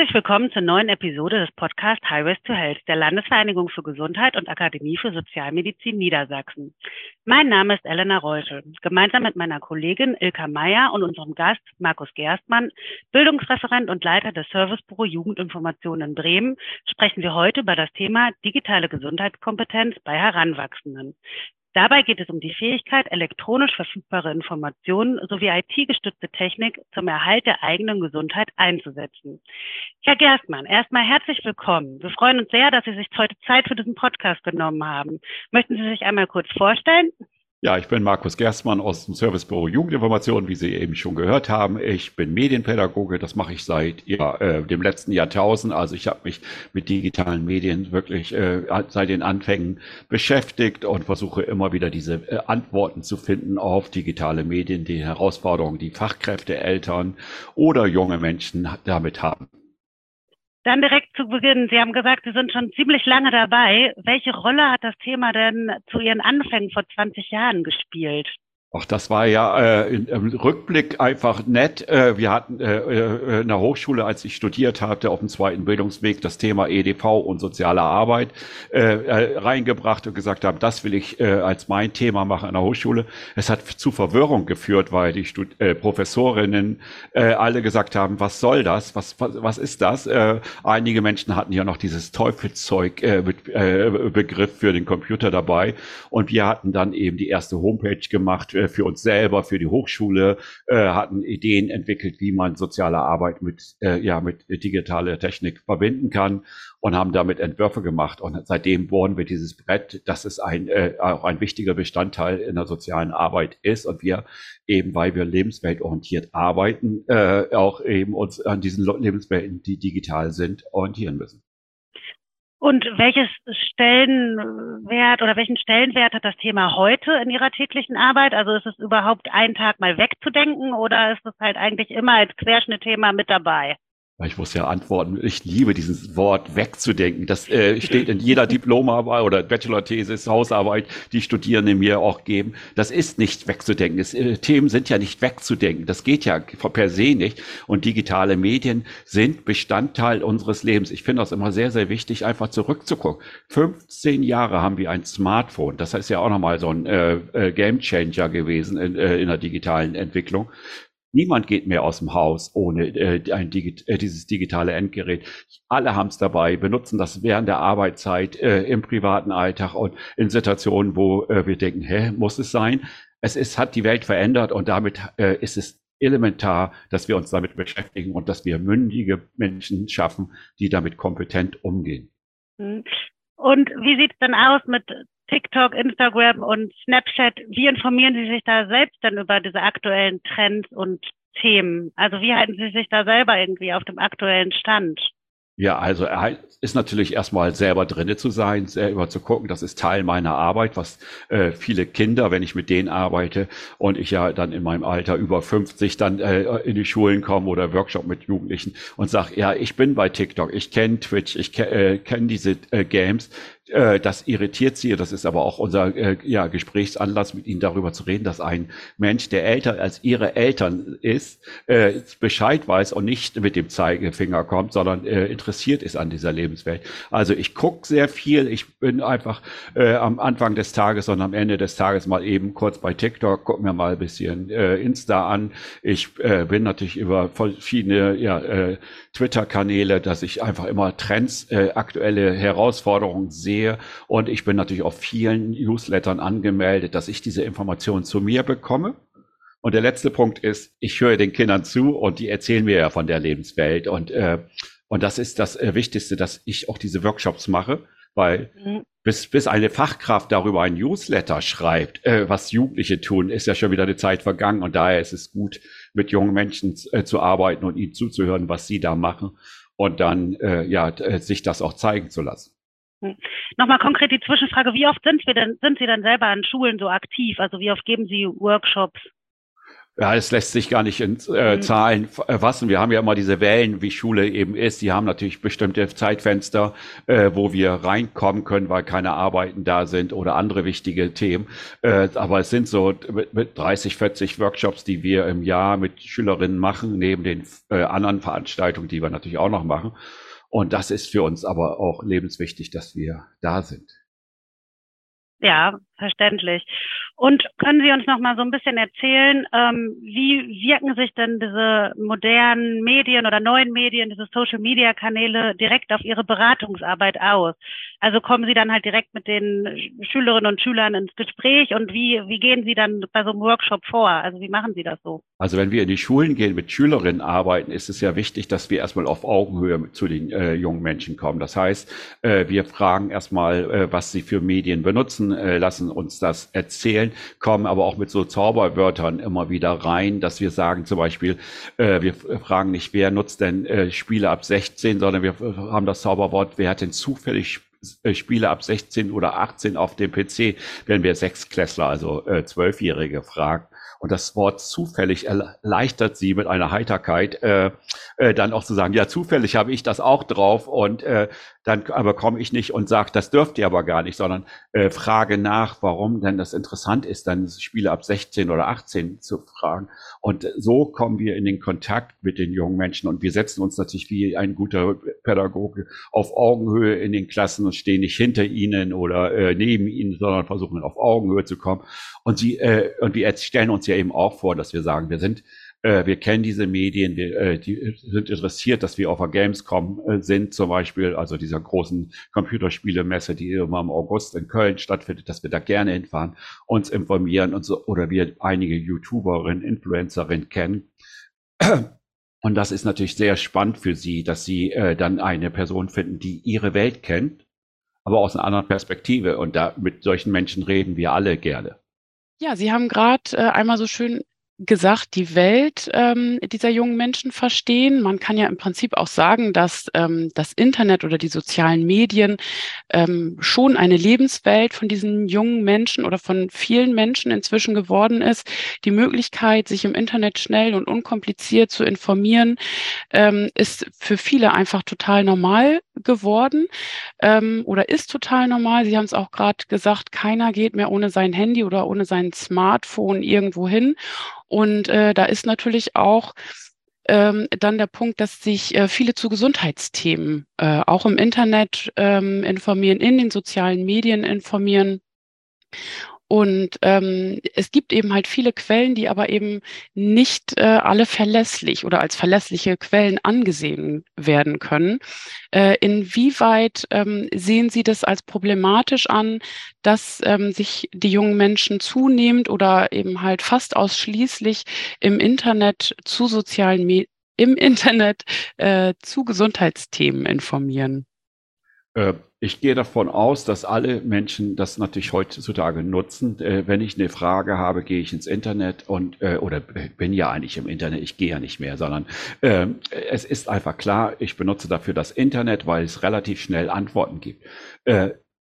Herzlich willkommen zur neuen Episode des Podcasts Highways to Health der Landesvereinigung für Gesundheit und Akademie für Sozialmedizin Niedersachsen. Mein Name ist Elena Reuschel. Gemeinsam mit meiner Kollegin Ilka Meyer und unserem Gast Markus Gerstmann, Bildungsreferent und Leiter des Servicebüro Jugendinformation in Bremen, sprechen wir heute über das Thema digitale Gesundheitskompetenz bei Heranwachsenden. Dabei geht es um die Fähigkeit, elektronisch verfügbare Informationen sowie IT-gestützte Technik zum Erhalt der eigenen Gesundheit einzusetzen. Herr Gerstmann, erstmal herzlich willkommen. Wir freuen uns sehr, dass Sie sich heute Zeit für diesen Podcast genommen haben. Möchten Sie sich einmal kurz vorstellen? Ja, ich bin Markus Gerstmann aus dem Servicebüro Jugendinformation, wie Sie eben schon gehört haben. Ich bin Medienpädagoge, das mache ich seit ja, äh, dem letzten Jahrtausend. Also ich habe mich mit digitalen Medien wirklich äh, seit den Anfängen beschäftigt und versuche immer wieder diese äh, Antworten zu finden auf digitale Medien, die Herausforderungen, die Fachkräfte, Eltern oder junge Menschen damit haben. Dann direkt zu Beginn. Sie haben gesagt, Sie sind schon ziemlich lange dabei. Welche Rolle hat das Thema denn zu Ihren Anfängen vor 20 Jahren gespielt? Ach, das war ja äh, im Rückblick einfach nett. Äh, wir hatten äh, äh, in der Hochschule, als ich studiert hatte, auf dem zweiten Bildungsweg das Thema EDV und soziale Arbeit äh, äh, reingebracht und gesagt haben, das will ich äh, als mein Thema machen an der Hochschule. Es hat zu Verwirrung geführt, weil die Stud äh, Professorinnen äh, alle gesagt haben, was soll das? Was, was, was ist das? Äh, einige Menschen hatten ja noch dieses Teufelszeug äh, mit, äh, Begriff für den Computer dabei. Und wir hatten dann eben die erste Homepage gemacht für uns selber, für die Hochschule, äh, hatten Ideen entwickelt, wie man soziale Arbeit mit, äh, ja, mit digitaler Technik verbinden kann und haben damit Entwürfe gemacht. Und seitdem bohren wir dieses Brett, dass es ein, äh, auch ein wichtiger Bestandteil in der sozialen Arbeit ist und wir eben, weil wir lebensweltorientiert arbeiten, äh, auch eben uns an diesen Lebenswelten, die digital sind, orientieren müssen. Und welches Stellenwert oder welchen Stellenwert hat das Thema heute in Ihrer täglichen Arbeit? Also ist es überhaupt einen Tag mal wegzudenken oder ist es halt eigentlich immer als Querschnittthema mit dabei? Ich muss ja antworten, ich liebe dieses Wort wegzudenken. Das äh, steht in jeder Diplomarbeit oder Bachelor-Thesis, Hausarbeit, die Studierende mir auch geben. Das ist nicht wegzudenken. Das, äh, Themen sind ja nicht wegzudenken. Das geht ja per se nicht. Und digitale Medien sind Bestandteil unseres Lebens. Ich finde das immer sehr, sehr wichtig, einfach zurückzugucken. 15 Jahre haben wir ein Smartphone. Das ist ja auch nochmal so ein äh, äh, Game Changer gewesen in, äh, in der digitalen Entwicklung. Niemand geht mehr aus dem Haus ohne äh, ein Digi äh, dieses digitale Endgerät. Alle haben es dabei, benutzen das während der Arbeitszeit, äh, im privaten Alltag und in Situationen, wo äh, wir denken, hä, muss es sein? Es ist, hat die Welt verändert und damit äh, ist es elementar, dass wir uns damit beschäftigen und dass wir mündige Menschen schaffen, die damit kompetent umgehen. Und wie sieht es denn aus mit TikTok, Instagram und Snapchat, wie informieren Sie sich da selbst denn über diese aktuellen Trends und Themen? Also wie halten Sie sich da selber irgendwie auf dem aktuellen Stand? Ja, also er ist natürlich erstmal selber drinne zu sein, selber zu gucken, das ist Teil meiner Arbeit, was äh, viele Kinder, wenn ich mit denen arbeite und ich ja dann in meinem Alter über 50 dann äh, in die Schulen komme oder Workshop mit Jugendlichen und sage, ja, ich bin bei TikTok, ich kenne Twitch, ich ke äh, kenne diese äh, Games, das irritiert sie. Das ist aber auch unser äh, ja, Gesprächsanlass, mit ihnen darüber zu reden, dass ein Mensch, der älter als ihre Eltern ist, äh, Bescheid weiß und nicht mit dem Zeigefinger kommt, sondern äh, interessiert ist an dieser Lebenswelt. Also ich gucke sehr viel. Ich bin einfach äh, am Anfang des Tages und am Ende des Tages mal eben kurz bei TikTok, guck mir mal ein bisschen äh, Insta an. Ich äh, bin natürlich über verschiedene ja, äh, Twitter-Kanäle, dass ich einfach immer Trends, äh, aktuelle Herausforderungen sehe sehe. Und ich bin natürlich auf vielen Newslettern angemeldet, dass ich diese Informationen zu mir bekomme. Und der letzte Punkt ist, ich höre den Kindern zu und die erzählen mir ja von der Lebenswelt. Und, äh, und das ist das äh, Wichtigste, dass ich auch diese Workshops mache, weil mhm. bis, bis eine Fachkraft darüber ein Newsletter schreibt, äh, was Jugendliche tun, ist ja schon wieder eine Zeit vergangen. Und daher ist es gut, mit jungen Menschen äh, zu arbeiten und ihnen zuzuhören, was sie da machen und dann äh, ja, äh, sich das auch zeigen zu lassen. Hm. Nochmal konkret die Zwischenfrage, wie oft sind wir denn, sind Sie denn selber an Schulen so aktiv? Also wie oft geben Sie Workshops? Ja, es lässt sich gar nicht in äh, mhm. Zahlen fassen. Wir haben ja immer diese Wellen, wie Schule eben ist. Die haben natürlich bestimmte Zeitfenster, äh, wo wir reinkommen können, weil keine Arbeiten da sind oder andere wichtige Themen. Äh, aber es sind so mit, mit 30, 40 Workshops, die wir im Jahr mit Schülerinnen machen, neben den äh, anderen Veranstaltungen, die wir natürlich auch noch machen. Und das ist für uns aber auch lebenswichtig, dass wir da sind. Ja, verständlich. Und können Sie uns noch mal so ein bisschen erzählen, ähm, wie wirken sich denn diese modernen Medien oder neuen Medien, diese Social-Media-Kanäle direkt auf Ihre Beratungsarbeit aus? Also kommen Sie dann halt direkt mit den Schülerinnen und Schülern ins Gespräch und wie, wie gehen Sie dann bei so einem Workshop vor? Also wie machen Sie das so? Also wenn wir in die Schulen gehen, mit Schülerinnen arbeiten, ist es ja wichtig, dass wir erstmal auf Augenhöhe zu den äh, jungen Menschen kommen. Das heißt, äh, wir fragen erstmal, äh, was sie für Medien benutzen, äh, lassen uns das erzählen kommen aber auch mit so Zauberwörtern immer wieder rein, dass wir sagen zum Beispiel, äh, wir fragen nicht, wer nutzt denn äh, Spiele ab 16, sondern wir haben das Zauberwort, wer hat denn zufällig äh, Spiele ab 16 oder 18 auf dem PC, wenn wir Sechsklässler, also äh, Zwölfjährige fragen. Und das Wort zufällig erleichtert sie mit einer Heiterkeit, äh, äh, dann auch zu sagen, ja, zufällig habe ich das auch drauf und äh, dann aber komme ich nicht und sage, das dürft ihr aber gar nicht, sondern äh, frage nach, warum denn das interessant ist, dann Spiele ab 16 oder 18 zu fragen. Und so kommen wir in den Kontakt mit den jungen Menschen und wir setzen uns natürlich wie ein guter Pädagoge auf Augenhöhe in den Klassen und stehen nicht hinter ihnen oder äh, neben ihnen, sondern versuchen auf Augenhöhe zu kommen. Und sie äh, und wir stellen uns ja eben auch vor, dass wir sagen, wir sind äh, wir kennen diese Medien, wir, äh, die sind interessiert, dass wir auf der Gamescom äh, sind, zum Beispiel, also dieser großen Computerspielemesse, die immer im August in Köln stattfindet, dass wir da gerne hinfahren, uns informieren und so, oder wir einige YouTuberinnen, Influencerinnen kennen. Und das ist natürlich sehr spannend für sie, dass sie äh, dann eine Person finden, die ihre Welt kennt, aber aus einer anderen Perspektive. Und da mit solchen Menschen reden wir alle gerne. Ja, Sie haben gerade äh, einmal so schön gesagt, die Welt ähm, dieser jungen Menschen verstehen. Man kann ja im Prinzip auch sagen, dass ähm, das Internet oder die sozialen Medien ähm, schon eine Lebenswelt von diesen jungen Menschen oder von vielen Menschen inzwischen geworden ist. Die Möglichkeit, sich im Internet schnell und unkompliziert zu informieren, ähm, ist für viele einfach total normal geworden ähm, oder ist total normal. Sie haben es auch gerade gesagt, keiner geht mehr ohne sein Handy oder ohne sein Smartphone irgendwo hin. Und äh, da ist natürlich auch ähm, dann der Punkt, dass sich äh, viele zu Gesundheitsthemen äh, auch im Internet ähm, informieren, in den sozialen Medien informieren. Und ähm, es gibt eben halt viele Quellen, die aber eben nicht äh, alle verlässlich oder als verlässliche Quellen angesehen werden können. Äh, inwieweit ähm, sehen Sie das als problematisch an, dass ähm, sich die jungen Menschen zunehmend oder eben halt fast ausschließlich im Internet zu sozialen Medien im Internet äh, zu Gesundheitsthemen informieren? Äh, ich gehe davon aus, dass alle Menschen das natürlich heutzutage nutzen. Äh, wenn ich eine Frage habe, gehe ich ins Internet und äh, oder bin ja eigentlich im Internet, ich gehe ja nicht mehr, sondern äh, es ist einfach klar, ich benutze dafür das Internet, weil es relativ schnell Antworten gibt.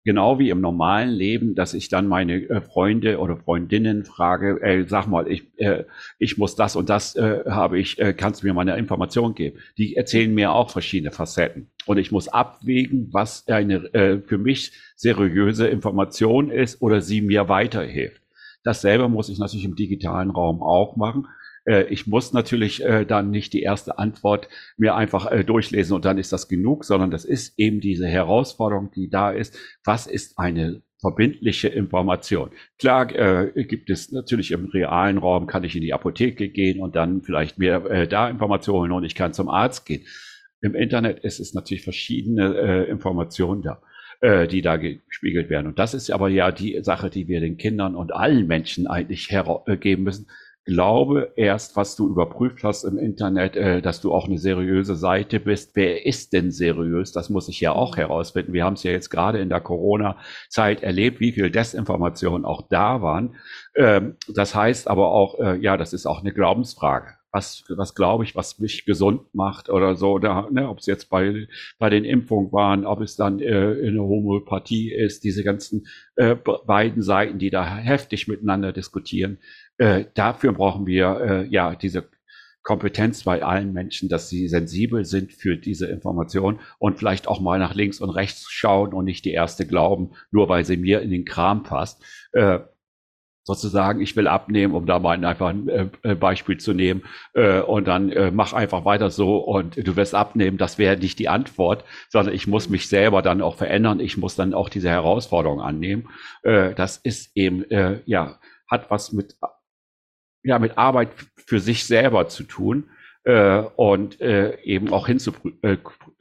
Genau wie im normalen Leben, dass ich dann meine äh, Freunde oder Freundinnen frage, ey, sag mal, ich, äh, ich muss das und das äh, habe ich, äh, kannst du mir meine Information geben? Die erzählen mir auch verschiedene Facetten. Und ich muss abwägen, was eine äh, für mich seriöse Information ist oder sie mir weiterhilft. Dasselbe muss ich natürlich im digitalen Raum auch machen. Äh, ich muss natürlich äh, dann nicht die erste Antwort mir einfach äh, durchlesen und dann ist das genug, sondern das ist eben diese Herausforderung, die da ist. Was ist eine verbindliche Information. Klar gibt es natürlich im realen Raum, kann ich in die Apotheke gehen und dann vielleicht mir da Informationen und ich kann zum Arzt gehen. Im Internet ist es natürlich verschiedene Informationen da, die da gespiegelt werden. Und das ist aber ja die Sache, die wir den Kindern und allen Menschen eigentlich hergeben müssen glaube erst, was du überprüft hast im Internet, äh, dass du auch eine seriöse Seite bist. Wer ist denn seriös? Das muss ich ja auch mhm. herausfinden. Wir haben es ja jetzt gerade in der Corona-Zeit erlebt, wie viel Desinformation auch da waren. Ähm, das heißt aber auch, äh, ja, das ist auch eine Glaubensfrage. was, was glaube ich, was mich gesund macht oder so, oder, ne, ob es jetzt bei, bei den Impfungen waren, ob es dann äh, in der Homöopathie ist, diese ganzen äh, beiden Seiten, die da heftig miteinander diskutieren. Äh, dafür brauchen wir äh, ja diese Kompetenz bei allen Menschen, dass sie sensibel sind für diese Information und vielleicht auch mal nach links und rechts schauen und nicht die erste glauben, nur weil sie mir in den Kram passt. Äh, sozusagen, ich will abnehmen, um da mal einfach ein äh, äh, Beispiel zu nehmen, äh, und dann äh, mach einfach weiter so und du wirst abnehmen. Das wäre nicht die Antwort, sondern ich muss mich selber dann auch verändern. Ich muss dann auch diese Herausforderung annehmen. Das ist eben, ja, hat was mit ja mit Arbeit für sich selber zu tun äh, und äh, eben auch hinzugucken äh,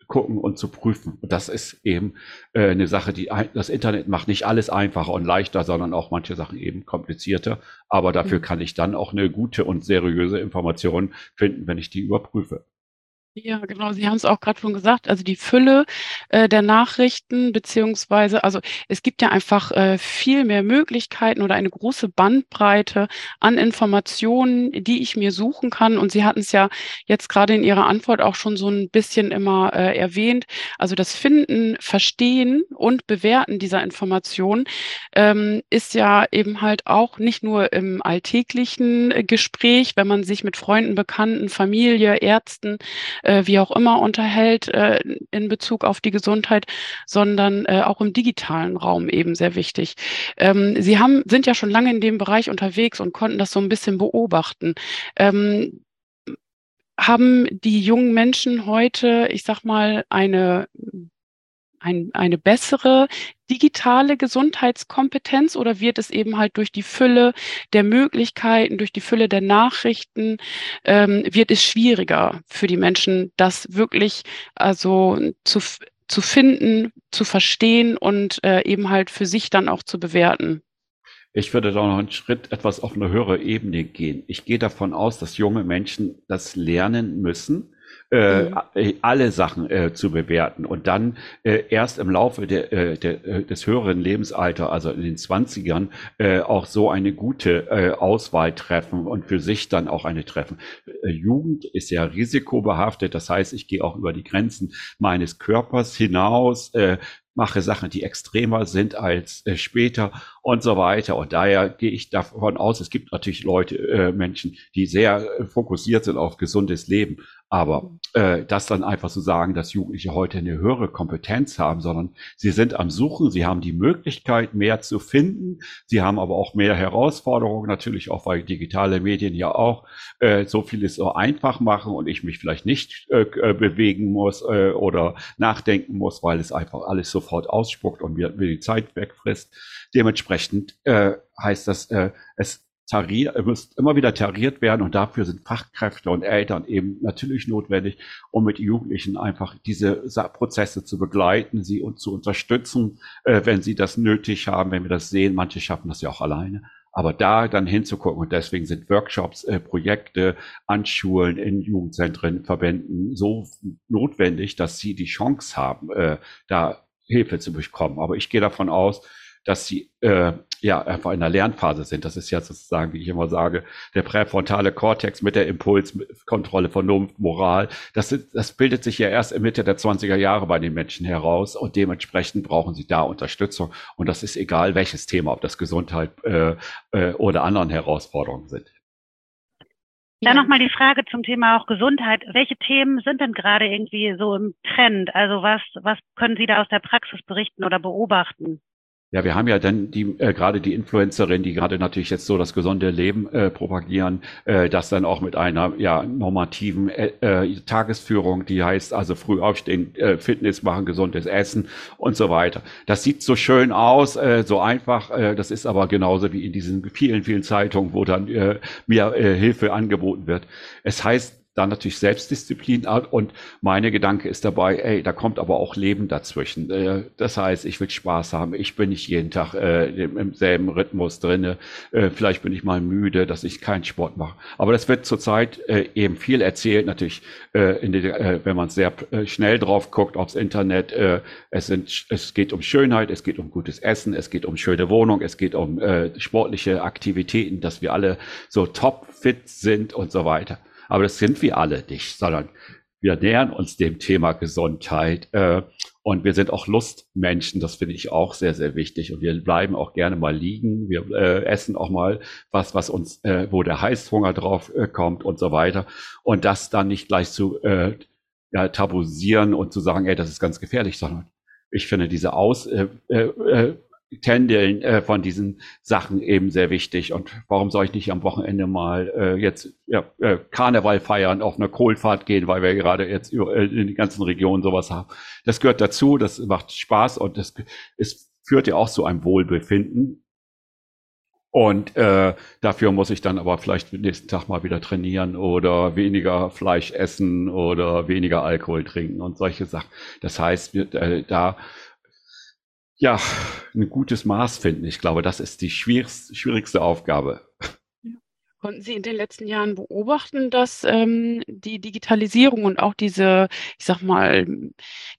und zu prüfen. Und das ist eben äh, eine Sache, die das Internet macht nicht alles einfacher und leichter, sondern auch manche Sachen eben komplizierter. Aber dafür mhm. kann ich dann auch eine gute und seriöse Information finden, wenn ich die überprüfe. Ja, genau. Sie haben es auch gerade schon gesagt. Also die Fülle äh, der Nachrichten, beziehungsweise, also es gibt ja einfach äh, viel mehr Möglichkeiten oder eine große Bandbreite an Informationen, die ich mir suchen kann. Und Sie hatten es ja jetzt gerade in Ihrer Antwort auch schon so ein bisschen immer äh, erwähnt. Also das Finden, Verstehen und Bewerten dieser Informationen ähm, ist ja eben halt auch nicht nur im alltäglichen äh, Gespräch, wenn man sich mit Freunden, Bekannten, Familie, Ärzten äh, wie auch immer unterhält äh, in Bezug auf die Gesundheit, sondern äh, auch im digitalen Raum eben sehr wichtig. Ähm, Sie haben, sind ja schon lange in dem Bereich unterwegs und konnten das so ein bisschen beobachten. Ähm, haben die jungen Menschen heute, ich sag mal, eine ein, eine bessere digitale Gesundheitskompetenz oder wird es eben halt durch die Fülle der Möglichkeiten, durch die Fülle der Nachrichten, ähm, wird es schwieriger für die Menschen, das wirklich also zu, zu finden, zu verstehen und äh, eben halt für sich dann auch zu bewerten? Ich würde da noch einen Schritt etwas auf eine höhere Ebene gehen. Ich gehe davon aus, dass junge Menschen das lernen müssen, äh, mhm. Äh, alle Sachen äh, zu bewerten und dann äh, erst im Laufe der, äh, der, des höheren Lebensalters, also in den Zwanzigern, äh, auch so eine gute Auswahl treffen und für sich dann auch eine treffen. Jugend ist ja risikobehaftet, das heißt, ich gehe auch über die Grenzen meines Körpers hinaus, mache Sachen, die extremer sind als äh, später und so weiter. Und daher gehe ich davon aus, es gibt natürlich Leute, äh, Menschen, die sehr äh, fokussiert sind auf gesundes Leben. Aber äh, das dann einfach zu so sagen, dass Jugendliche heute eine höhere Kompetenz haben, sondern sie sind am Suchen, sie haben die Möglichkeit, mehr zu finden. Sie haben aber auch mehr Herausforderungen, natürlich auch, weil digitale Medien ja auch äh, so vieles so einfach machen und ich mich vielleicht nicht äh, äh bewegen muss äh, oder nachdenken muss, weil es einfach alles sofort ausspuckt und mir, mir die Zeit wegfrisst. Dementsprechend äh, heißt das, äh, es tariert, muss immer wieder tariert werden und dafür sind Fachkräfte und Eltern eben natürlich notwendig, um mit Jugendlichen einfach diese Prozesse zu begleiten, sie und zu unterstützen, äh, wenn sie das nötig haben, wenn wir das sehen. Manche schaffen das ja auch alleine. Aber da dann hinzugucken und deswegen sind Workshops, äh, Projekte an Schulen, in Jugendzentren, Verbänden so notwendig, dass sie die Chance haben, äh, da Hilfe zu bekommen. Aber ich gehe davon aus, dass sie äh, ja einfach in der Lernphase sind. Das ist ja sozusagen, wie ich immer sage, der präfrontale Kortex mit der Impulskontrolle, Vernunft, Moral. Das, das bildet sich ja erst in Mitte der 20er Jahre bei den Menschen heraus und dementsprechend brauchen sie da Unterstützung. Und das ist egal, welches Thema, ob das Gesundheit äh, äh, oder anderen Herausforderungen sind. Dann nochmal die Frage zum Thema auch Gesundheit. Welche Themen sind denn gerade irgendwie so im Trend? Also was, was können Sie da aus der Praxis berichten oder beobachten? Ja, wir haben ja dann die äh, gerade die Influencerin, die gerade natürlich jetzt so das gesunde Leben äh, propagieren, äh, das dann auch mit einer ja normativen äh, äh, Tagesführung, die heißt also früh aufstehen, äh, Fitness machen, gesundes Essen und so weiter. Das sieht so schön aus, äh, so einfach. Äh, das ist aber genauso wie in diesen vielen vielen Zeitungen, wo dann äh, mir äh, Hilfe angeboten wird. Es heißt dann natürlich Selbstdisziplin und meine Gedanke ist dabei, ey, da kommt aber auch Leben dazwischen. Äh, das heißt, ich will Spaß haben, ich bin nicht jeden Tag äh, im selben Rhythmus drinne, äh, vielleicht bin ich mal müde, dass ich keinen Sport mache. Aber das wird zurzeit äh, eben viel erzählt, natürlich, äh, äh, wenn man sehr schnell drauf guckt aufs Internet. Es, sind, es geht um Schönheit, es geht um gutes Essen, es geht um schöne Wohnung, es geht um sportliche Aktivitäten, dass wir alle so top fit sind und so weiter. Aber das sind wir alle nicht, sondern wir nähern uns dem Thema Gesundheit äh, und wir sind auch Lustmenschen. Das finde ich auch sehr, sehr wichtig. Und wir bleiben auch gerne mal liegen. Wir äh, essen auch mal was, was uns, äh, wo der Heißhunger drauf äh, kommt und so weiter. Und das dann nicht gleich zu äh, ja, tabuisieren und zu sagen, ey, das ist ganz gefährlich, sondern ich finde diese Aus, äh, äh, Tändeln äh, von diesen Sachen eben sehr wichtig. Und warum soll ich nicht am Wochenende mal äh, jetzt ja, äh, Karneval feiern, auf einer Kohlfahrt gehen, weil wir gerade jetzt über, äh, in den ganzen Regionen sowas haben. Das gehört dazu, das macht Spaß und das es führt ja auch zu einem Wohlbefinden. Und äh, dafür muss ich dann aber vielleicht nächsten Tag mal wieder trainieren oder weniger Fleisch essen oder weniger Alkohol trinken und solche Sachen. Das heißt, äh, da ja, ein gutes Maß finden. Ich glaube, das ist die schwierigste, Aufgabe. Konnten Sie in den letzten Jahren beobachten, dass ähm, die Digitalisierung und auch diese, ich sag mal,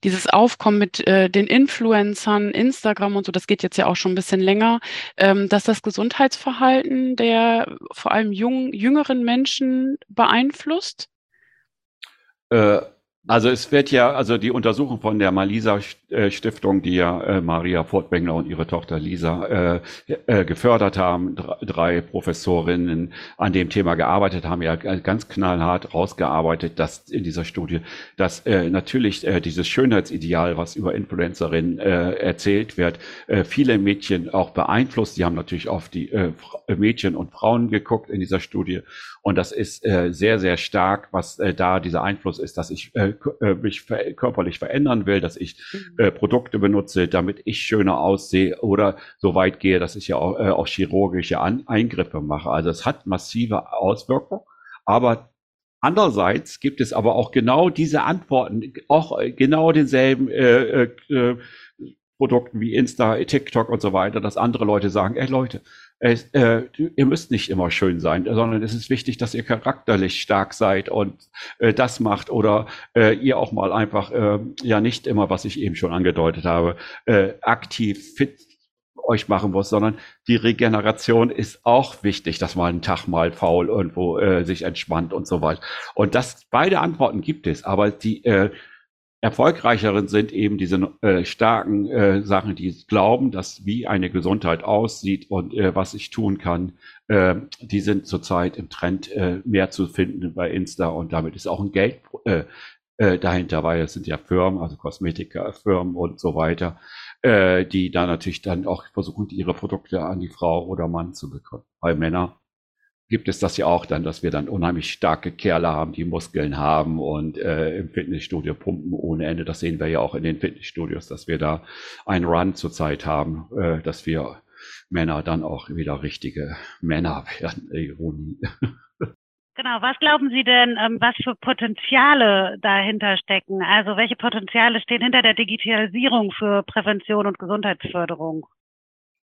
dieses Aufkommen mit äh, den Influencern, Instagram und so, das geht jetzt ja auch schon ein bisschen länger, ähm, dass das Gesundheitsverhalten der vor allem jungen, jüngeren Menschen beeinflusst? Äh, also es wird ja, also die Untersuchung von der Malisa äh, Stiftung, die ja äh, Maria Fortbängler und ihre Tochter Lisa äh, äh, gefördert haben, drei Professorinnen an dem Thema gearbeitet haben, ja ganz knallhart rausgearbeitet, dass in dieser Studie, dass äh, natürlich äh, dieses Schönheitsideal, was über Influencerinnen äh, erzählt wird, viele Mädchen auch beeinflusst. Die haben natürlich auf die Mädchen und Frauen geguckt in dieser Studie und das ist sehr, sehr stark, was da dieser Einfluss ist, dass ich äh, mich ver körperlich verändern will, dass ich mhm. äh, Produkte benutze, damit ich schöner aussehe oder so weit gehe, dass ich ja auch, äh, auch chirurgische An Eingriffe mache. Also es hat massive Auswirkungen, aber Andererseits gibt es aber auch genau diese Antworten, auch äh, genau denselben äh, äh Produkten wie Insta, TikTok und so weiter, dass andere Leute sagen, ey Leute, äh, äh, ihr müsst nicht immer schön sein, sondern es ist wichtig, dass ihr charakterlich stark seid und äh, das macht oder äh, ihr auch mal einfach, äh, ja nicht immer, was ich eben schon angedeutet habe, äh, aktiv fit euch machen muss, sondern die Regeneration ist auch wichtig, dass man einen Tag mal faul irgendwo äh, sich entspannt und so weiter. Und das beide Antworten gibt es, aber die äh, erfolgreicheren sind eben diese äh, starken äh, Sachen, die glauben, dass wie eine Gesundheit aussieht und äh, was ich tun kann. Äh, die sind zurzeit im Trend äh, mehr zu finden bei Insta und damit ist auch ein Geld äh, dahinter, weil es sind ja Firmen, also Kosmetikfirmen und so weiter, die da natürlich dann auch versuchen, ihre Produkte an die Frau oder Mann zu bekommen. Bei Männern gibt es das ja auch dann, dass wir dann unheimlich starke Kerle haben, die Muskeln haben und äh, im Fitnessstudio pumpen ohne Ende. Das sehen wir ja auch in den Fitnessstudios, dass wir da einen Run zurzeit haben, äh, dass wir Männer dann auch wieder richtige Männer werden. Ironie. Genau, was glauben Sie denn, ähm, was für Potenziale dahinter stecken? Also welche Potenziale stehen hinter der Digitalisierung für Prävention und Gesundheitsförderung?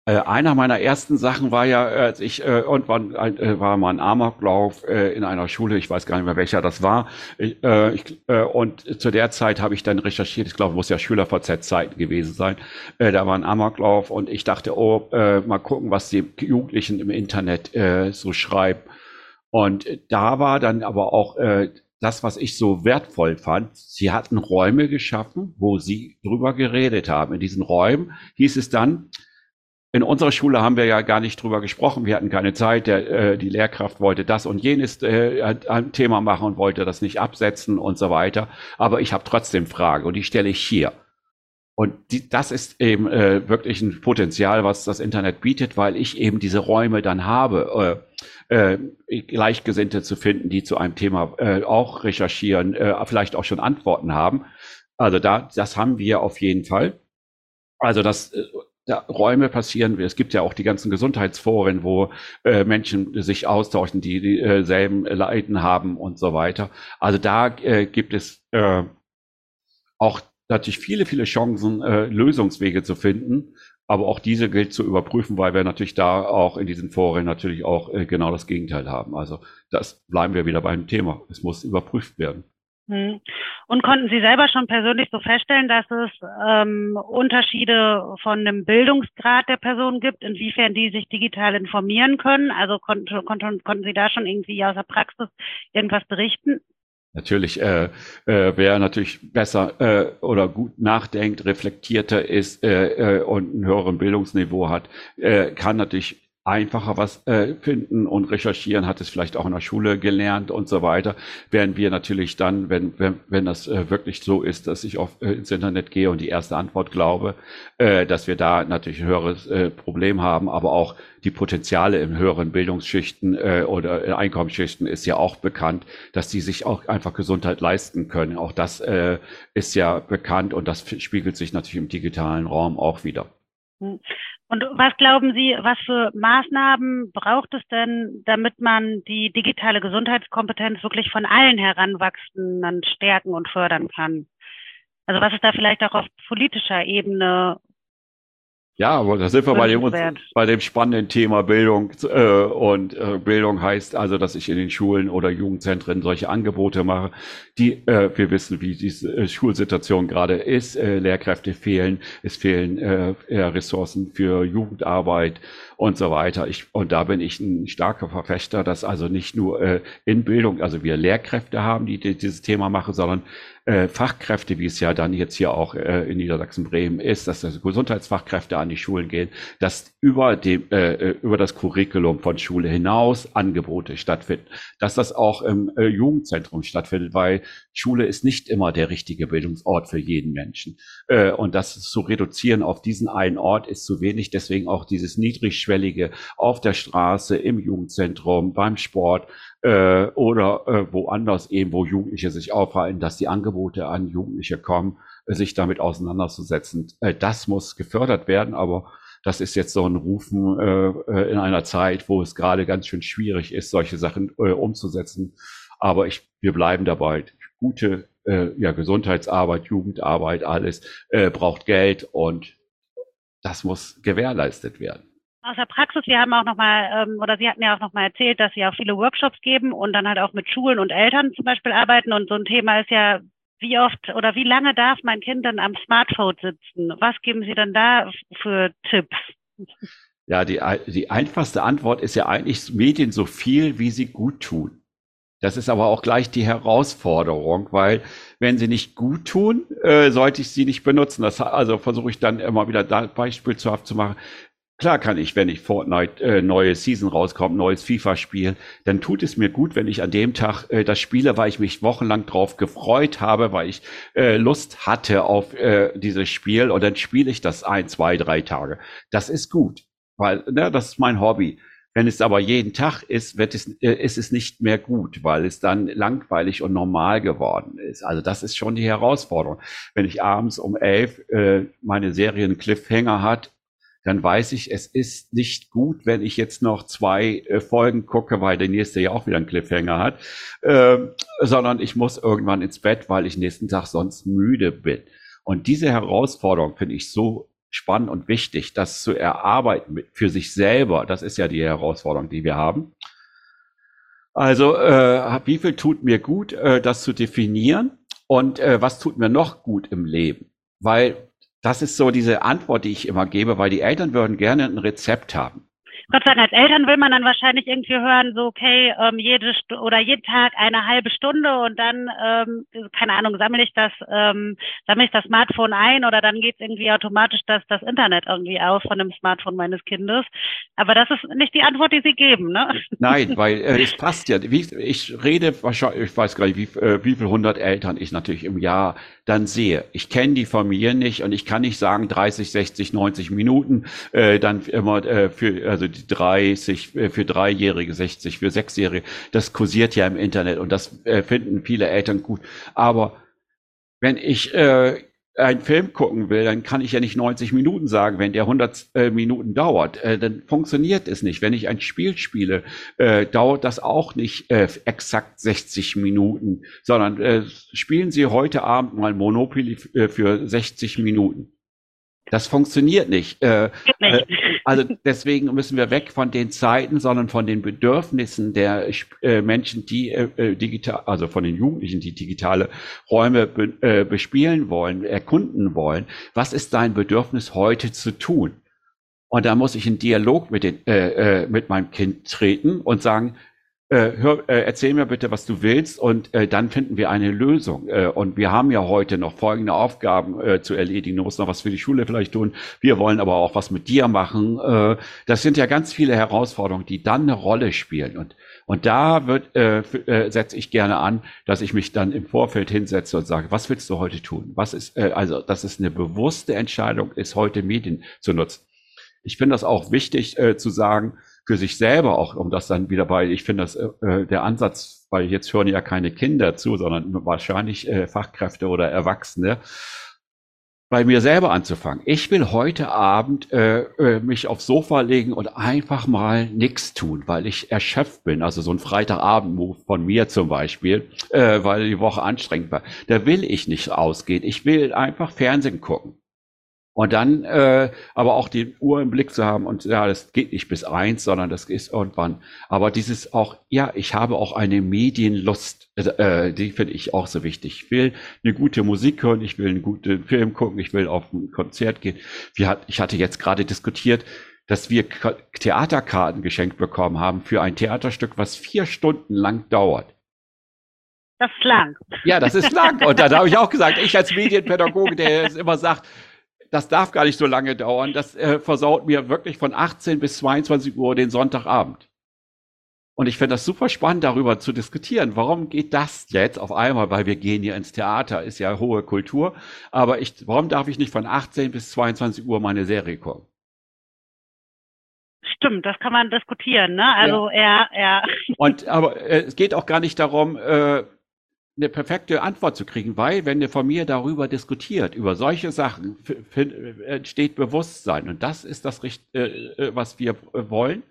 Äh, einer meiner ersten Sachen war ja, als ich äh, irgendwann äh, war mal ein Amoklauf äh, in einer Schule, ich weiß gar nicht mehr welcher das war. Ich, äh, ich, äh, und zu der Zeit habe ich dann recherchiert, ich glaube, muss ja Schüler-VZ-Zeiten gewesen sein. Äh, da war ein Amoklauf und ich dachte, oh, äh, mal gucken, was die Jugendlichen im Internet äh, so schreiben. Und da war dann aber auch äh, das, was ich so wertvoll fand, sie hatten Räume geschaffen, wo sie drüber geredet haben. In diesen Räumen hieß es dann, in unserer Schule haben wir ja gar nicht drüber gesprochen. Wir hatten keine Zeit. Der, äh, die Lehrkraft wollte das und jenes äh, Thema machen und wollte das nicht absetzen und so weiter. Aber ich habe trotzdem Fragen und die stelle ich hier. Und die, das ist eben äh, wirklich ein Potenzial, was das Internet bietet, weil ich eben diese Räume dann habe, äh, äh, Gleichgesinnte zu finden, die zu einem Thema äh, auch recherchieren, äh, vielleicht auch schon Antworten haben. Also da, das haben wir auf jeden Fall. Also das äh, ja, Räume passieren. Es gibt ja auch die ganzen Gesundheitsforen, wo äh, Menschen sich austauschen, die dieselben äh, Leiden haben und so weiter. Also da äh, gibt es äh, auch natürlich viele, viele Chancen, äh, Lösungswege zu finden. Aber auch diese gilt zu überprüfen, weil wir natürlich da auch in diesen Foren natürlich auch äh, genau das Gegenteil haben. Also das bleiben wir wieder beim Thema. Es muss überprüft werden. Hm. Und konnten Sie selber schon persönlich so feststellen, dass es ähm, Unterschiede von dem Bildungsgrad der Person gibt, inwiefern die sich digital informieren können? Also konnten, konnten, konnten Sie da schon irgendwie aus der Praxis irgendwas berichten? Natürlich, äh, äh, wer natürlich besser äh, oder gut nachdenkt, reflektierter ist äh, äh, und ein höheren Bildungsniveau hat, äh, kann natürlich einfacher was äh, finden und recherchieren, hat es vielleicht auch in der Schule gelernt und so weiter. Während wir natürlich dann, wenn, wenn, wenn das äh, wirklich so ist, dass ich auf, äh, ins Internet gehe und die erste Antwort glaube, äh, dass wir da natürlich ein höheres äh, Problem haben, aber auch die Potenziale in höheren Bildungsschichten äh, oder Einkommensschichten ist ja auch bekannt, dass die sich auch einfach Gesundheit leisten können. Auch das äh, ist ja bekannt und das spiegelt sich natürlich im digitalen Raum auch wieder. Und was glauben Sie, was für Maßnahmen braucht es denn, damit man die digitale Gesundheitskompetenz wirklich von allen Heranwachsenden stärken und fördern kann? Also was ist da vielleicht auch auf politischer Ebene ja, aber da sind wir bei dem, bei dem spannenden Thema Bildung. Äh, und äh, Bildung heißt also, dass ich in den Schulen oder Jugendzentren solche Angebote mache, die, äh, wir wissen, wie diese äh, Schulsituation gerade ist. Äh, Lehrkräfte fehlen, es fehlen Ressourcen für Jugendarbeit und so weiter. Ich, und da bin ich ein starker Verfechter, dass also nicht nur in Bildung, also wir Lehrkräfte haben, die, die dieses Thema machen, sondern äh, Fachkräfte, wie es ja dann jetzt hier auch äh, in Niedersachsen-Bremen ist, dass das Gesundheitsfachkräfte an die Schulen gehen, dass über dem äh, äh, über das Curriculum von Schule hinaus Angebote stattfinden, dass das auch im äh, Jugendzentrum stattfindet, weil Schule ist nicht immer der richtige Bildungsort für jeden Menschen äh, und das zu reduzieren auf diesen einen Ort ist zu wenig. Deswegen auch dieses niedrigschwellige auf der Straße, im Jugendzentrum, beim Sport äh, oder äh, woanders eben, wo Jugendliche sich aufhalten, dass die Angebote an Jugendliche kommen, äh, sich damit auseinanderzusetzen. Äh, das muss gefördert werden, aber das ist jetzt so ein Rufen äh, äh, in einer Zeit, wo es gerade ganz schön schwierig ist, solche Sachen äh, umzusetzen. Aber ich, wir bleiben dabei. Gute äh, ja, Gesundheitsarbeit, Jugendarbeit, alles äh, braucht Geld und das muss gewährleistet werden aus der Praxis, wir haben auch nochmal, ähm, oder Sie hatten ja auch nochmal erzählt, dass Sie auch viele Workshops geben und dann halt auch mit Schulen und Eltern zum Beispiel arbeiten. Und so ein Thema ist ja, wie oft oder wie lange darf mein Kind dann am Smartphone sitzen? Was geben Sie dann da für Tipps? Ja, die, die einfachste Antwort ist ja eigentlich Medien so viel, wie sie gut tun. Das ist aber auch gleich die Herausforderung, weil wenn sie nicht gut tun, äh, sollte ich sie nicht benutzen. Das also versuche ich dann immer wieder da beispielhaft zu machen. Klar kann ich, wenn ich Fortnite äh, neue Season rauskommt, neues FIFA-Spiel, dann tut es mir gut, wenn ich an dem Tag äh, das spiele, weil ich mich wochenlang drauf gefreut habe, weil ich äh, Lust hatte auf äh, dieses Spiel und dann spiele ich das ein, zwei, drei Tage. Das ist gut, weil ne, das ist mein Hobby. Wenn es aber jeden Tag ist, wird es, äh, ist es nicht mehr gut, weil es dann langweilig und normal geworden ist. Also das ist schon die Herausforderung. Wenn ich abends um elf äh, meine Serien Cliffhanger hat, dann weiß ich, es ist nicht gut, wenn ich jetzt noch zwei äh, Folgen gucke, weil der nächste ja auch wieder einen Cliffhanger hat, äh, sondern ich muss irgendwann ins Bett, weil ich nächsten Tag sonst müde bin. Und diese Herausforderung finde ich so spannend und wichtig, das zu erarbeiten für sich selber. Das ist ja die Herausforderung, die wir haben. Also, äh, wie viel tut mir gut, äh, das zu definieren und äh, was tut mir noch gut im Leben? Weil das ist so diese Antwort, die ich immer gebe, weil die Eltern würden gerne ein Rezept haben. Gott sei Dank, als Eltern will man dann wahrscheinlich irgendwie hören, so okay, ähm, jede St oder jeden Tag eine halbe Stunde und dann, ähm, keine Ahnung, sammle ich das, ähm, sammle ich das Smartphone ein oder dann geht irgendwie automatisch das, das Internet irgendwie aus von dem Smartphone meines Kindes. Aber das ist nicht die Antwort, die Sie geben, ne? Nein, weil äh, es passt ja. Wie, ich rede wahrscheinlich, ich weiß gar nicht, wie, äh, wie viel hundert Eltern ich natürlich im Jahr dann sehe. Ich kenne die Familie nicht und ich kann nicht sagen 30, 60, 90 Minuten äh, dann immer äh, für also die 30 äh, für Dreijährige, 60 für Sechsjährige. Das kursiert ja im Internet und das äh, finden viele Eltern gut. Aber wenn ich äh, einen Film gucken will, dann kann ich ja nicht 90 Minuten sagen, wenn der 100 äh, Minuten dauert. Äh, dann funktioniert es nicht. Wenn ich ein Spiel spiele, äh, dauert das auch nicht äh, exakt 60 Minuten, sondern äh, spielen Sie heute Abend mal Monopoly äh, für 60 Minuten. Das funktioniert nicht. Äh, nicht. Äh, also deswegen müssen wir weg von den Zeiten, sondern von den Bedürfnissen der äh, Menschen, die äh, äh, digital, also von den Jugendlichen, die digitale Räume be, äh, bespielen wollen, erkunden wollen. Was ist dein Bedürfnis heute zu tun? Und da muss ich in Dialog mit, den, mit meinem Kind treten und sagen, äh, hör, äh, erzähl mir bitte, was du willst und äh, dann finden wir eine Lösung. Äh, und wir haben ja heute noch folgende Aufgaben äh, zu erledigen. Du musst noch was für die Schule vielleicht tun. Wir wollen aber auch was mit dir machen. Äh, das sind ja ganz viele Herausforderungen, die dann eine Rolle spielen. Und, und da wird, äh, äh, setze ich gerne an, dass ich mich dann im Vorfeld hinsetze und sage, was willst du heute tun? Was ist, äh, also, dass es eine bewusste Entscheidung ist, heute Medien zu nutzen. Ich finde das auch wichtig äh, zu sagen, für sich selber auch, um das dann wieder bei, ich finde das äh, äh, der Ansatz, weil jetzt hören ja keine Kinder zu, sondern wahrscheinlich äh, Fachkräfte oder Erwachsene, bei mir selber anzufangen. Ich will heute Abend äh, äh, mich aufs Sofa legen und einfach mal nichts tun, weil ich erschöpft bin. Also so ein Freitagabend-Move von mir zum Beispiel, äh, weil die Woche anstrengend war. Da will ich nicht ausgehen. Ich will einfach Fernsehen gucken. Und dann äh, aber auch die Uhr im Blick zu haben und ja, das geht nicht bis eins, sondern das ist irgendwann. Aber dieses auch, ja, ich habe auch eine Medienlust, äh, die finde ich auch so wichtig. Ich will eine gute Musik hören, ich will einen guten Film gucken, ich will auf ein Konzert gehen. Wir hat, ich hatte jetzt gerade diskutiert, dass wir Theaterkarten geschenkt bekommen haben für ein Theaterstück, was vier Stunden lang dauert. Das ist lang. Ja, das ist lang. Und da habe ich auch gesagt, ich als Medienpädagoge, der immer sagt, das darf gar nicht so lange dauern. Das äh, versaut mir wirklich von 18 bis 22 Uhr den Sonntagabend. Und ich finde das super spannend, darüber zu diskutieren. Warum geht das jetzt auf einmal? Weil wir gehen hier ins Theater, ist ja hohe Kultur. Aber ich, warum darf ich nicht von 18 bis 22 Uhr meine Serie gucken? Stimmt, das kann man diskutieren, ne? Also ja, ja. Und aber äh, es geht auch gar nicht darum, äh, eine perfekte Antwort zu kriegen, weil wenn eine Familie darüber diskutiert, über solche Sachen, entsteht Bewusstsein. Und das ist das, äh, äh, was wir wollen,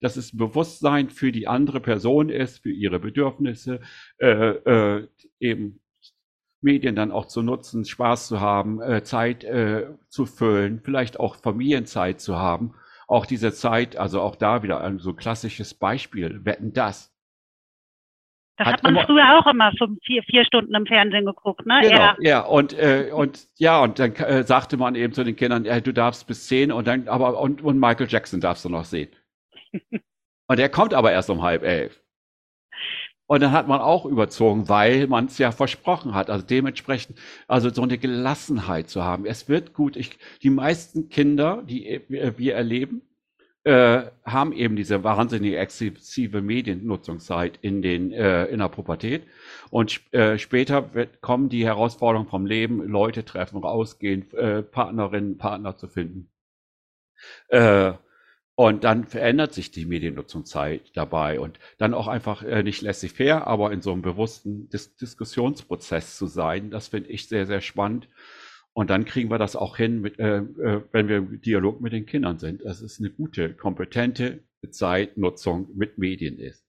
dass es Bewusstsein für die andere Person ist, für ihre Bedürfnisse, äh, äh, eben Medien dann auch zu nutzen, Spaß zu haben, äh, Zeit äh, zu füllen, vielleicht auch Familienzeit zu haben. Auch diese Zeit, also auch da wieder ein so klassisches Beispiel, wetten das das hat, hat man immer, früher auch immer fünf, vier, vier Stunden im Fernsehen geguckt, ne? Genau, ja, ja und, äh, und ja, und dann äh, sagte man eben zu den Kindern, äh, du darfst bis zehn und dann, aber und, und Michael Jackson darfst du noch sehen. und der kommt aber erst um halb elf. Und dann hat man auch überzogen, weil man es ja versprochen hat. Also dementsprechend, also so eine Gelassenheit zu haben. Es wird gut. Ich, die meisten Kinder, die wir erleben, äh, haben eben diese wahnsinnig exzessive Mediennutzungszeit in, den, äh, in der Pubertät. Und äh, später wird, kommen die Herausforderungen vom Leben, Leute treffen, rausgehen, äh, Partnerinnen, Partner zu finden. Äh, und dann verändert sich die Mediennutzungszeit dabei und dann auch einfach nicht lässig fair, aber in so einem bewussten Dis Diskussionsprozess zu sein, das finde ich sehr, sehr spannend. Und dann kriegen wir das auch hin, mit, äh, äh, wenn wir im Dialog mit den Kindern sind, dass es eine gute, kompetente Zeitnutzung mit Medien ist.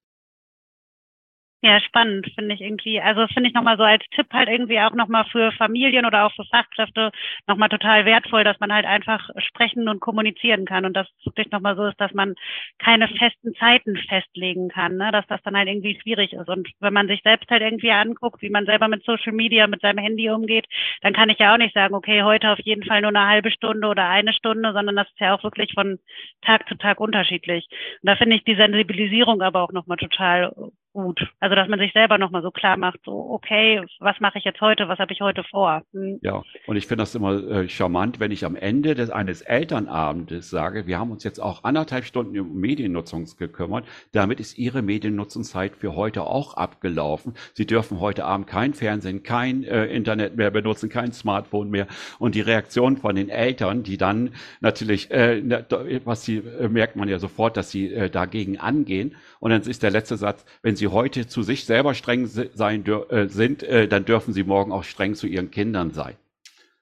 Ja, spannend, finde ich irgendwie. Also finde ich nochmal so als Tipp halt irgendwie auch nochmal für Familien oder auch für Fachkräfte nochmal total wertvoll, dass man halt einfach sprechen und kommunizieren kann und das wirklich nochmal so ist, dass man keine festen Zeiten festlegen kann, ne? dass das dann halt irgendwie schwierig ist. Und wenn man sich selbst halt irgendwie anguckt, wie man selber mit Social Media, mit seinem Handy umgeht, dann kann ich ja auch nicht sagen, okay, heute auf jeden Fall nur eine halbe Stunde oder eine Stunde, sondern das ist ja auch wirklich von Tag zu Tag unterschiedlich. Und da finde ich die Sensibilisierung aber auch nochmal total gut. Also dass man sich selber nochmal so klar macht, so okay, was mache ich jetzt heute, was habe ich heute vor? Hm. Ja, und ich finde das immer äh, charmant, wenn ich am Ende des, eines Elternabendes sage, wir haben uns jetzt auch anderthalb Stunden um Mediennutzung gekümmert, damit ist Ihre Mediennutzungszeit für heute auch abgelaufen. Sie dürfen heute Abend kein Fernsehen, kein äh, Internet mehr benutzen, kein Smartphone mehr. Und die Reaktion von den Eltern, die dann natürlich, äh, was sie äh, merkt man ja sofort, dass sie äh, dagegen angehen. Und dann ist der letzte Satz, wenn sie heute zu sich selber streng sein äh, sind, äh, dann dürfen sie morgen auch streng zu ihren Kindern sein.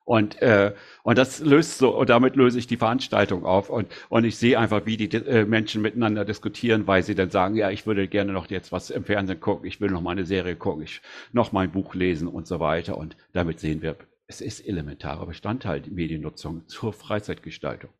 Und, äh, und das löst so, und damit löse ich die Veranstaltung auf. Und, und ich sehe einfach, wie die äh, Menschen miteinander diskutieren, weil sie dann sagen, ja, ich würde gerne noch jetzt was im Fernsehen gucken, ich will noch mal eine Serie gucken, ich noch mal ein Buch lesen und so weiter. Und damit sehen wir, es ist elementarer Bestandteil der Mediennutzung zur Freizeitgestaltung.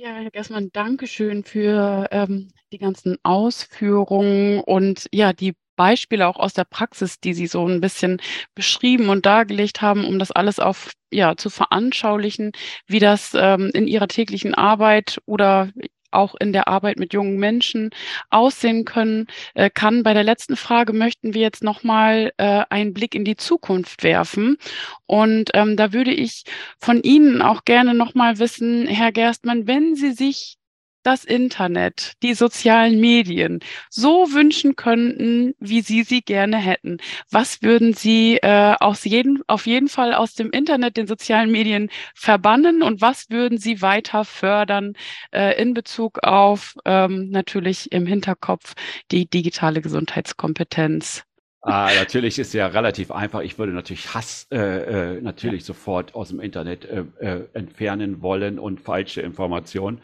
Ja, Herr Gessmann, Dankeschön für ähm, die ganzen Ausführungen und ja, die Beispiele auch aus der Praxis, die Sie so ein bisschen beschrieben und dargelegt haben, um das alles auf ja zu veranschaulichen, wie das ähm, in Ihrer täglichen Arbeit oder auch in der Arbeit mit jungen Menschen aussehen können äh, kann. Bei der letzten Frage möchten wir jetzt nochmal äh, einen Blick in die Zukunft werfen. Und ähm, da würde ich von Ihnen auch gerne nochmal wissen, Herr Gerstmann, wenn Sie sich das Internet, die sozialen Medien so wünschen könnten, wie Sie sie gerne hätten? Was würden Sie äh, aus jeden, auf jeden Fall aus dem Internet, den sozialen Medien verbannen und was würden Sie weiter fördern äh, in Bezug auf ähm, natürlich im Hinterkopf die digitale Gesundheitskompetenz? Ah, natürlich ist ja relativ einfach. Ich würde natürlich Hass äh, äh, natürlich ja. sofort aus dem Internet äh, äh entfernen wollen und falsche Informationen.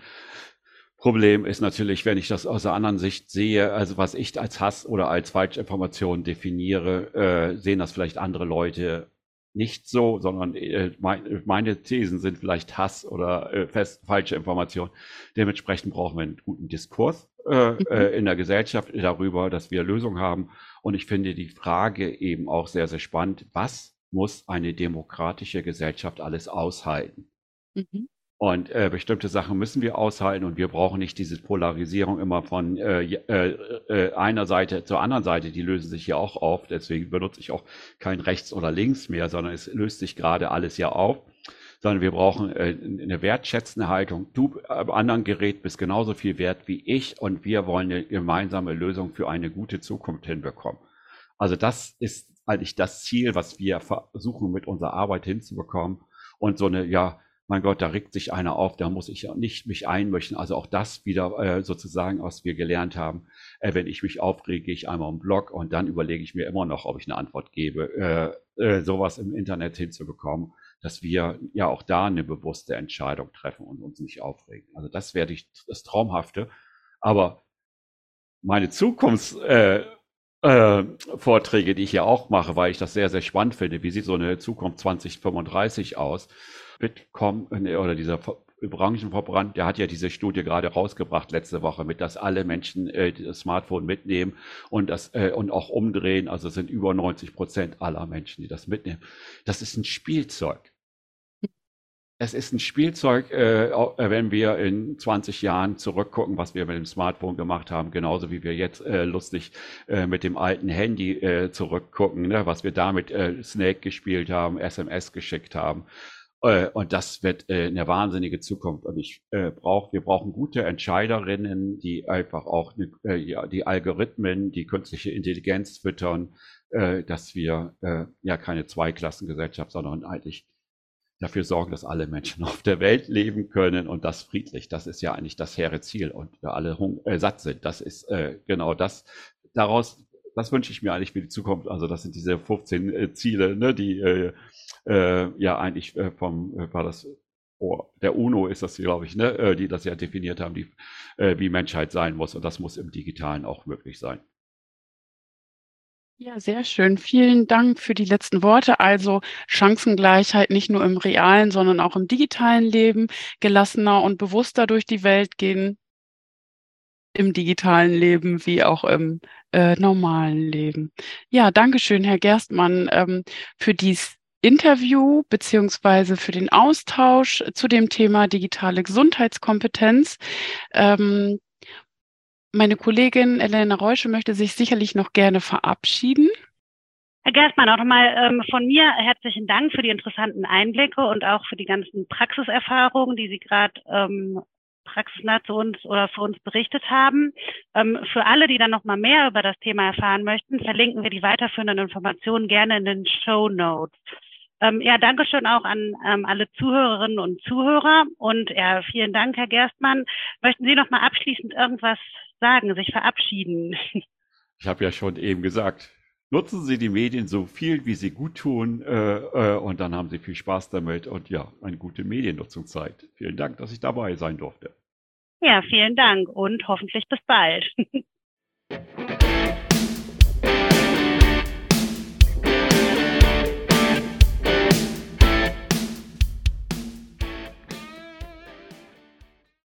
Problem ist natürlich, wenn ich das aus der anderen Sicht sehe, also was ich als Hass oder als Falschinformation definiere, äh, sehen das vielleicht andere Leute nicht so, sondern äh, mein, meine Thesen sind vielleicht Hass oder äh, fest, falsche Information. Dementsprechend brauchen wir einen guten Diskurs äh, mhm. Äh, in der Gesellschaft darüber, dass wir Lösungen haben. Und ich finde die Frage eben auch sehr, sehr spannend. Was muss eine demokratische Gesellschaft alles aushalten? Mhm. Und äh, bestimmte Sachen müssen wir aushalten und wir brauchen nicht diese Polarisierung immer von äh, äh, äh, einer Seite zur anderen Seite. Die lösen sich ja auch auf. Deswegen benutze ich auch kein rechts oder links mehr, sondern es löst sich gerade alles ja auf. Sondern wir brauchen äh, eine wertschätzende Haltung. Du am anderen Gerät bist genauso viel wert wie ich und wir wollen eine gemeinsame Lösung für eine gute Zukunft hinbekommen. Also das ist eigentlich das Ziel, was wir versuchen mit unserer Arbeit hinzubekommen. Und so eine, ja, mein Gott, da regt sich einer auf, da muss ich nicht mich einmischen. Also auch das wieder äh, sozusagen, was wir gelernt haben. Äh, wenn ich mich aufrege, gehe ich einmal im Blog und dann überlege ich mir immer noch, ob ich eine Antwort gebe. Äh, äh, sowas im Internet hinzubekommen, dass wir ja auch da eine bewusste Entscheidung treffen und uns nicht aufregen. Also das wäre das Traumhafte. Aber meine Zukunfts äh, Vorträge, die ich ja auch mache, weil ich das sehr, sehr spannend finde. Wie sieht so eine Zukunft 2035 aus? Bitkom äh, oder dieser Branchenverband, der hat ja diese Studie gerade rausgebracht letzte Woche mit, dass alle Menschen äh, das Smartphone mitnehmen und das äh, und auch umdrehen. Also es sind über 90 Prozent aller Menschen, die das mitnehmen. Das ist ein Spielzeug. Es ist ein Spielzeug, äh, äh wenn wir in 20 Jahren zurückgucken, was wir mit dem Smartphone gemacht haben, genauso wie wir jetzt äh, lustig äh, mit dem alten Handy äh, zurückgucken, ne, was wir damit äh, Snake gespielt haben, SMS geschickt haben. Und das wird eine wahnsinnige Zukunft. Und ich brauche, wir brauchen gute Entscheiderinnen, die einfach auch ne, die Algorithmen, die künstliche Intelligenz füttern, dass wir ja keine Zweiklassengesellschaft, sondern eigentlich dafür sorgen, dass alle Menschen auf der Welt leben können und das friedlich. Das ist ja eigentlich das hehre Ziel und alle äh, satt sind. Das ist äh, genau das. Daraus, das wünsche ich mir eigentlich für die Zukunft. Also das sind diese 15 äh, Ziele, ne, die äh, äh, ja eigentlich äh, vom, äh, war das oh, der UNO ist das, glaube ich, ne, äh, die das ja definiert haben, die, äh, wie Menschheit sein muss. Und das muss im Digitalen auch möglich sein. Ja, sehr schön. Vielen Dank für die letzten Worte. Also Chancengleichheit nicht nur im realen, sondern auch im digitalen Leben, gelassener und bewusster durch die Welt gehen, im digitalen Leben wie auch im äh, normalen Leben. Ja, Dankeschön, Herr Gerstmann, ähm, für dies Interview beziehungsweise für den Austausch zu dem Thema digitale Gesundheitskompetenz. Ähm, meine Kollegin Elena Reusche möchte sich sicherlich noch gerne verabschieden. Herr Gerstmann, auch nochmal ähm, von mir herzlichen Dank für die interessanten Einblicke und auch für die ganzen Praxiserfahrungen, die Sie gerade ähm, praxisnah zu uns oder für uns berichtet haben. Ähm, für alle, die dann nochmal mehr über das Thema erfahren möchten, verlinken wir die weiterführenden Informationen gerne in den Show Notes. Ähm, ja, danke schön auch an ähm, alle Zuhörerinnen und Zuhörer. Und ja, vielen Dank, Herr Gerstmann. Möchten Sie noch mal abschließend irgendwas sagen, sich verabschieden? Ich habe ja schon eben gesagt, nutzen Sie die Medien so viel, wie Sie gut tun. Äh, äh, und dann haben Sie viel Spaß damit und ja, eine gute Mediennutzungszeit. Vielen Dank, dass ich dabei sein durfte. Ja, vielen Dank und hoffentlich bis bald.